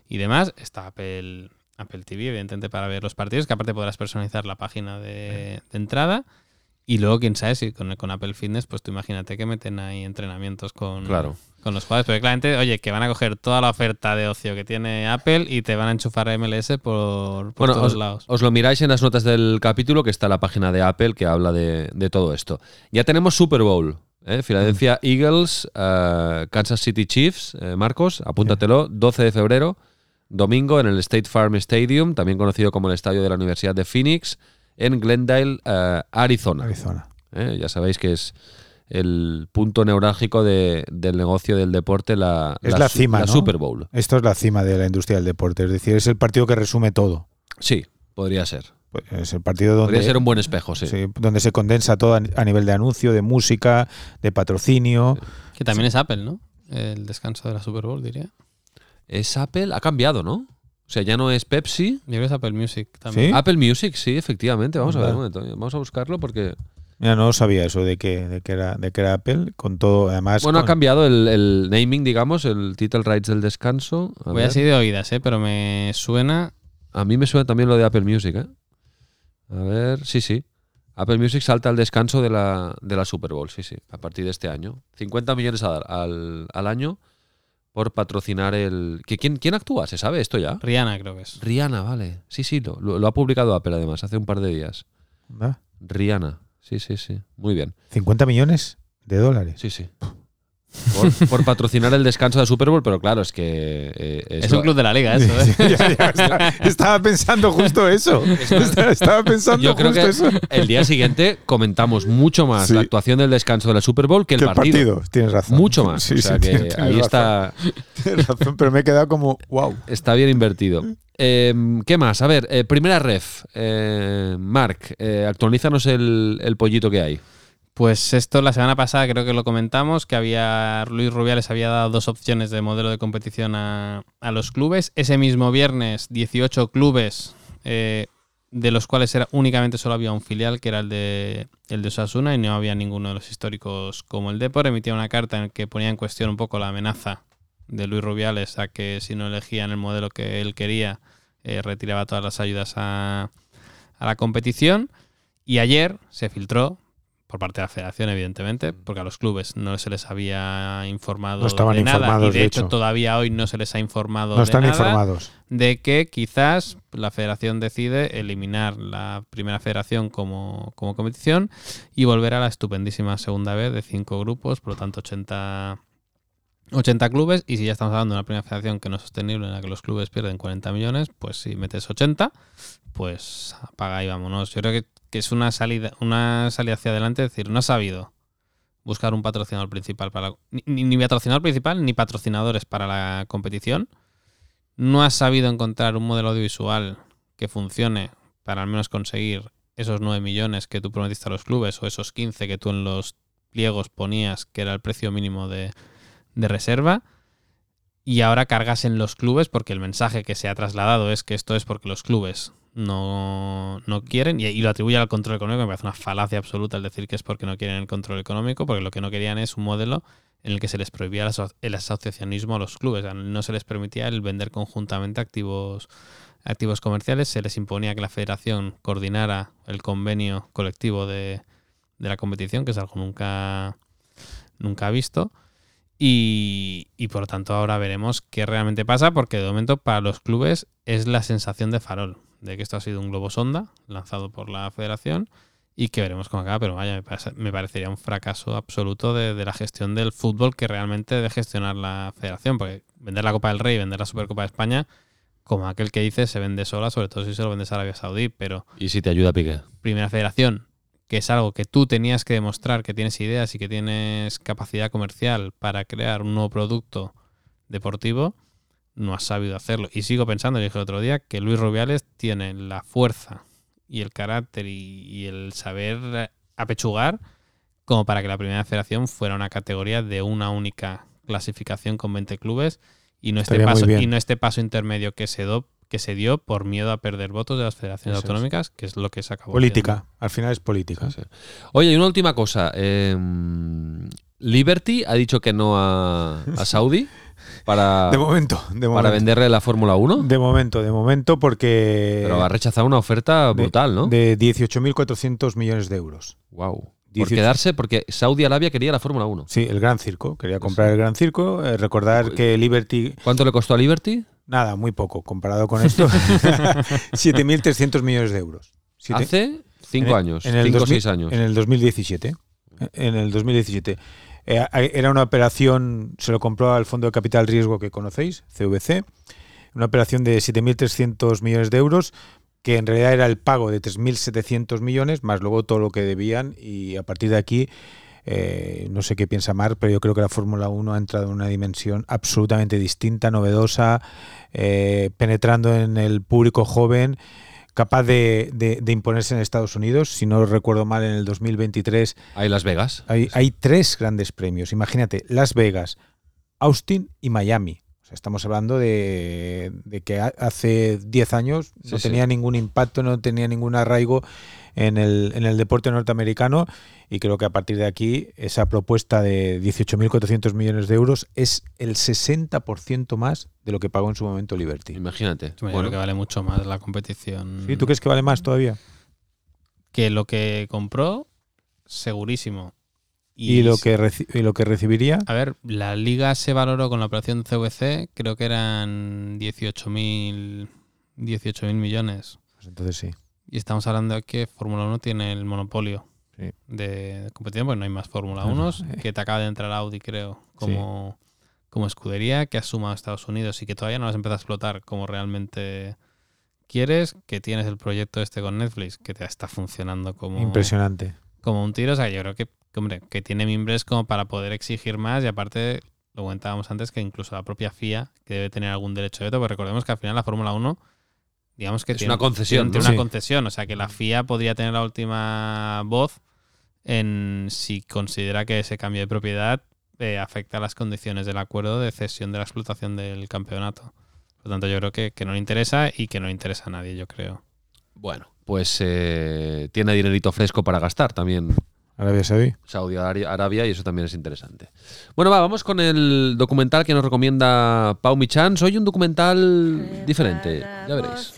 y demás. Está Apple, Apple TV, evidentemente, para ver los partidos, que aparte podrás personalizar la página de, de entrada. Y luego, quién sabe, si con, con Apple Fitness, pues tú imagínate que meten ahí entrenamientos con, Claro. con los jugadores. Pero claramente, oye, que van a coger toda la oferta de ocio que tiene Apple y te van a enchufar MLS por, por Bueno, todos os, lados. os lo miráis en las notas del capítulo, que está la página de Apple que habla de, de todo esto. Ya tenemos Super Bowl. ¿eh? Philadelphia Eagles, eh, Kansas City Chiefs. eh, Marcos, apúntatelo, 12 de febrero, domingo en el State Farm Stadium, también conocido como el estadio de la Universidad de Phoenix, en Glendale, eh, Arizona. Arizona. ¿eh? Ya sabéis que es el punto neurálgico de- del negocio del deporte, la, Es la su- cima, la ¿no? Super Bowl. Esto es la cima de la industria del deporte. Es decir, es el partido que resume todo. Sí, podría ser. Pues Es el partido donde, Podría ser un buen espejo, sí. sí, donde se condensa todo a a nivel de anuncio, de música, de patrocinio. Que también es Apple, ¿no? El descanso de la Super Bowl, diría. Es Apple, ha cambiado, ¿no? O sea, ya no es Pepsi. Yo creo que es Apple Music también. ¿Sí? Apple Music, sí, efectivamente. Vamos a ver un momento. Vamos a buscarlo porque. Mira, no sabía eso de que, de que, era, de que era Apple, con todo, además. Bueno, ha cambiado el, el naming, digamos, el title rights del descanso. A, Voy ver. así de oídas, ¿eh? Pero me suena. A mí me suena también lo de Apple Music, ¿eh? A ver, sí, sí. Apple Music salta al descanso de la, de la Super Bowl, sí, sí, a partir de este año. 50 millones al, al, al año por patrocinar el. ¿Qui- ¿Quién, ¿Quién actúa? ¿Se sabe esto ya? Rihanna, creo que es. Rihanna, vale. Sí, sí, lo, lo- ha publicado Apple además, hace un par de días. Anda, Rihanna, sí, sí, sí. Muy bien. 50 millones de dólares. Sí, sí. Por, por patrocinar el descanso de Super Bowl, pero claro, es que. eh, Es un club de la liga, eso, ¿eh? Ya, ya, está- estaba pensando justo eso. Estaba, estaba pensando Yo creo justo que eso. el día siguiente comentamos mucho más Sí. la actuación del descanso de la Super Bowl que el Que partido. Tienes razón. Mucho más. Sí, o sea que tienes ahí razón. está, Tienes razón, pero me he quedado como, wow. está bien invertido. Eh, ¿Qué más? A ver, primera ref. Eh, actualízanos el, el pollito que hay. Pues esto la semana pasada creo que lo comentamos, que había Luis Rubiales había dado dos opciones de modelo de competición a, a los clubes. Ese mismo viernes, 18 clubes, eh, de los cuales era, únicamente solo había un filial, que era el de, el de Osasuna, y no había ninguno de los históricos como el Depor. Emitía una carta en la que ponía en cuestión un poco la amenaza de Luis Rubiales a que si no elegían el modelo que él quería, eh, retiraba todas las ayudas a, a la competición. Y ayer se filtró, por parte de la federación, evidentemente, porque a los clubes no se les había informado No estaban de nada. Y informados, de, de hecho, hecho. todavía hoy no se les ha informado No de están nada informados. de que quizás la federación decide eliminar la primera federación como, como competición y volver a la estupendísima segunda vez de cinco grupos, por lo tanto 80, 80 clubes. Y si ya estamos hablando de una primera federación que no es sostenible, en la que los clubes pierden 40 millones, pues si metes 80, pues apaga y vámonos. Yo creo que, que es una salida, una salida hacia adelante, es decir, no ha sabido buscar un patrocinador principal para la- ni, ni- patrocinador principal ni patrocinadores para la competición. No has sabido encontrar un modelo audiovisual que funcione para al menos conseguir esos 9 millones que tú prometiste a los clubes o esos 15 que tú en los pliegos ponías que era el precio mínimo de, de reserva y ahora cargas en los clubes porque el mensaje que se ha trasladado es que esto es porque los clubes no, no quieren y, lo atribuye al control económico. Me parece una falacia absoluta el decir que es porque no quieren el control económico, porque lo que no querían es un modelo en el que se les prohibía el, aso- el asociacionismo a los clubes. No se les permitía el vender conjuntamente activos, activos comerciales, se les imponía que la federación coordinara el convenio colectivo de, de la competición, que es algo nunca, nunca visto. Y, y por lo tanto ahora veremos qué realmente pasa, porque de momento para los clubes es la sensación de farol, de que esto ha sido un globo sonda lanzado por la federación y que veremos cómo acaba, pero vaya, me, parece- me parecería un fracaso absoluto de, de la gestión del fútbol que realmente debe gestionar la federación, porque vender la Copa del Rey, vender la Supercopa de España, como aquel que dice, se vende sola, sobre todo si se lo vendes a Arabia Saudí, pero Y si te ayuda Piqué. Primera Federación, que es algo que tú tenías que demostrar que tienes ideas y que tienes capacidad comercial para crear un nuevo producto deportivo, no has sabido hacerlo. Y sigo pensando, dije el otro día, que Luis Rubiales tiene la fuerza y el carácter y, y el saber apechugar como para que la primera federación fuera una categoría de una única clasificación con 20 clubes y no este Estaría paso y no este paso intermedio que se do- que se dio por miedo a perder votos de las federaciones Eso es. autonómicas, que es lo que se acabó. Política, al final es política. Sí. Oye, y una última cosa. eh, Liberty ha dicho que no a, a Saudi para, De momento, de momento. para venderle la Fórmula 1, De momento, de momento, porque. pero ha rechazado una oferta de- brutal, ¿no? De 18.400 millones de euros. wow. Por 18. quedarse, porque Saudi Arabia quería la Fórmula 1. Sí, el Gran Circo. Quería comprar el Gran Circo. Eh, recordar que Liberty. ¿Cuánto le costó a Liberty? Nada, muy poco comparado con esto. 7.300 millones de euros. Siete- Hace cinco en años, en el cinco o 2000 seis años. En el 2017. En el 2017. Eh, era una operación, se lo compró al Fondo de Capital Riesgo que conocéis, CVC, una operación de 7.300 millones de euros, que en realidad era el pago de 3.700 millones, más luego todo lo que debían, y a partir de aquí, eh, no sé qué piensa Mar, pero yo creo que la Fórmula 1 ha entrado en una dimensión absolutamente distinta, novedosa, eh, penetrando en el público joven, capaz de, de- de imponerse en Estados Unidos. Si no recuerdo mal, en el 2023 Ahí Las Vegas. hay, hay tres grandes premios. Imagínate, Las Vegas, Austin y Miami. Sea, estamos hablando de, de que ha- hace 10 años no Sí, sí. tenía ningún impacto, no tenía ningún arraigo en el, en el deporte norteamericano y creo que a partir de aquí esa propuesta de 18.400 millones de euros es el 60% más de lo que pagó en su momento Liberty. Imagínate. Yo Bueno, creo que vale mucho más la competición. ¿Sí? ¿Tú crees que vale más todavía? Que lo que compró, segurísimo. ¿Y, lo, que y lo que recibiría? A ver, la liga se valoró con la operación CVC, creo que eran 18.000 18.000 millones. Pues entonces sí. Y estamos hablando de que Fórmula 1 tiene el monopolio Sí. de competición, porque no hay más Fórmula No, 1, eh. que te acaba de entrar Audi, creo, como, como escudería, que ha sumado a Estados Unidos y que todavía no las empieza a explotar como realmente quieres, que tienes el proyecto este con Netflix, que te está funcionando como, Impresionante. como un tiro. O sea, yo creo que, que, hombre, que tiene mimbres como para poder exigir más y aparte, lo comentábamos antes, que incluso la propia FIA, que debe tener algún derecho de veto, porque recordemos que al final la Fórmula 1, digamos que Es tiene, una concesión, tiene- tiene ¿no? una Sí. concesión, o sea que la FIA podría tener la última voz en si considera que ese cambio de propiedad eh, afecta a las condiciones del acuerdo de cesión de la explotación del campeonato. Por lo tanto, yo creo que, que no le interesa y que no le interesa a nadie, yo creo. bueno, pues eh, tiene dinerito fresco para gastar también Arabia Saudí. Saudi Arabia y eso también es interesante. Bueno, va, vamos con el documental que nos recomienda Pau Michans. Hoy un documental diferente, ya veréis.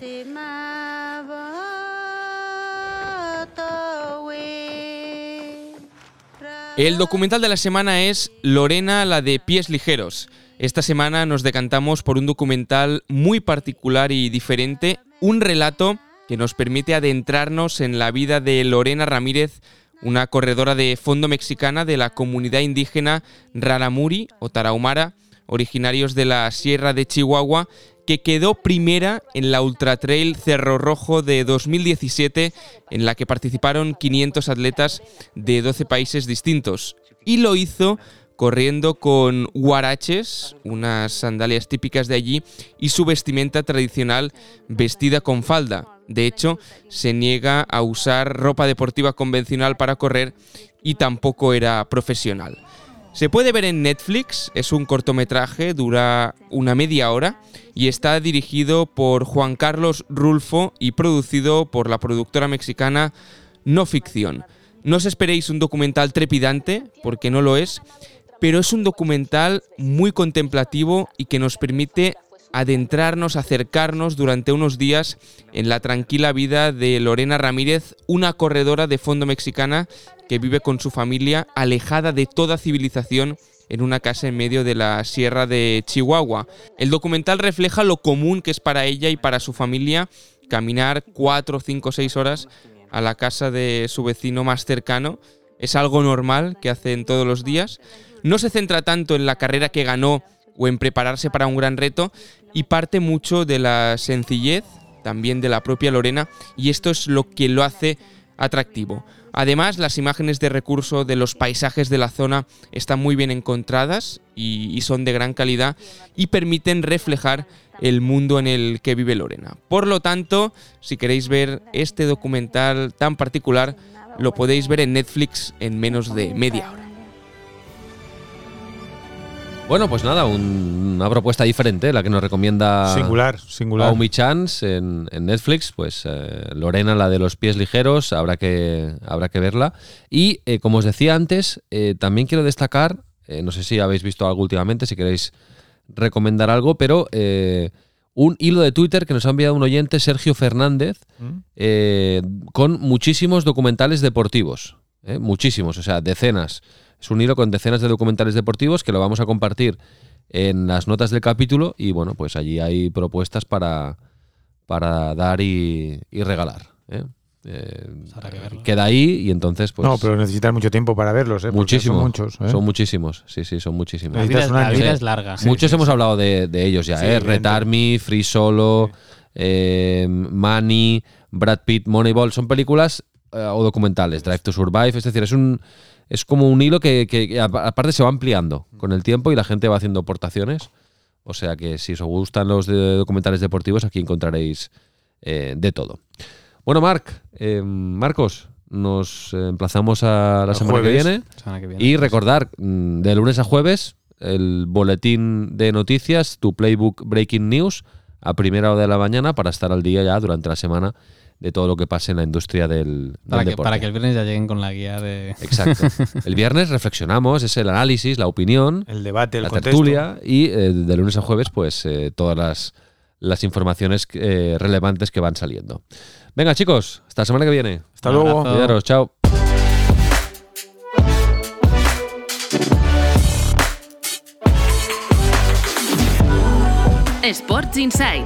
El documental de la semana es Lorena, la de pies ligeros. Esta semana nos decantamos por un documental muy particular y diferente, un relato que nos permite adentrarnos en la vida de Lorena Ramírez, una corredora de fondo mexicana de la comunidad indígena Raramuri o Tarahumara, originarios de la Sierra de Chihuahua, que quedó primera en la Ultra Trail Cerro Rojo de 2017, en la que participaron 500 atletas de 12 países distintos. Y lo hizo corriendo con huaraches, unas sandalias típicas de allí, y su vestimenta tradicional vestida con falda. De hecho, se niega a usar ropa deportiva convencional para correr y tampoco era profesional. Se puede ver en Netflix, es un cortometraje, dura una media hora y está dirigido por Juan Carlos Rulfo y producido por la productora mexicana No Ficción. No os esperéis un documental trepidante, porque no lo es, pero es un documental muy contemplativo y que nos permite adentrarnos, acercarnos durante unos días en la tranquila vida de Lorena Ramírez, una corredora de fondo mexicana que vive con su familia alejada de toda civilización en una casa en medio de la sierra de Chihuahua. El documental refleja lo común que es para ella y para su familia caminar 4, 5, 6 horas a la casa de su vecino más cercano. Es algo normal que hacen todos los días. No se centra tanto en la carrera que ganó o en prepararse para un gran reto y parte mucho de la sencillez, también de la propia Lorena, y esto es lo que lo hace atractivo. Además, las imágenes de recurso de los paisajes de la zona están muy bien encontradas y, y son de gran calidad y permiten reflejar el mundo en el que vive Lorena. Por lo tanto, si queréis ver este documental tan particular, lo podéis ver en Netflix en menos de media hora. Bueno, pues nada, un- una propuesta diferente, la que nos recomienda Singular, singular. Naomi Chance en, en Netflix, pues eh, Lorena, la de los pies ligeros, habrá que, habrá que verla. Y eh, como os decía antes, eh, también quiero destacar, eh, no sé si habéis visto algo últimamente, si queréis recomendar algo, pero eh, un hilo de Twitter que nos ha enviado un oyente, Sergio Fernández, ¿Mm? con muchísimos documentales deportivos. eh, muchísimos, o sea, decenas. Es un hilo con decenas de documentales deportivos que lo vamos a compartir en las notas del capítulo y bueno, pues allí hay propuestas para, para dar y, y regalar. ¿eh? Eh, que verlo. queda ahí y entonces pues no, pero necesitas mucho tiempo para verlos, ¿eh? porque muchísimo. Son muchos. ¿eh? Son muchísimos, sí, sí, son muchísimos. La vida, es- la vida Sí. es larga. Muchos hemos hablado de, de ellos ya, Sí, ¿eh? Army, Free Solo, eh, Money, Brad Pitt, Moneyball, son películas eh, o documentales, Drive to Survive, es decir, es un es como un hilo que, que- que apa- aparte se va ampliando con el tiempo y la gente va haciendo aportaciones. O sea que si os gustan los de- documentales deportivos, aquí encontraréis eh, de todo. Bueno, Marc, eh, Marcos, nos emplazamos a la semana que viene. Semana que viene. Y recordar, mm, de lunes a jueves, el boletín de noticias, tu Playbook Breaking News, a primera hora de la mañana para estar al día ya durante la semana de todo lo que pase en la industria del, para, del que, deporte. para que el viernes ya lleguen con la guía de. Exacto. El viernes reflexionamos, es el análisis, la opinión, El debate, el la contexto. tertulia y eh, de lunes a jueves, pues eh, todas las, las informaciones eh, relevantes que van saliendo. Venga, chicos, hasta la semana que viene. Hasta Un luego. Cuidaros, chao. Sports Insight,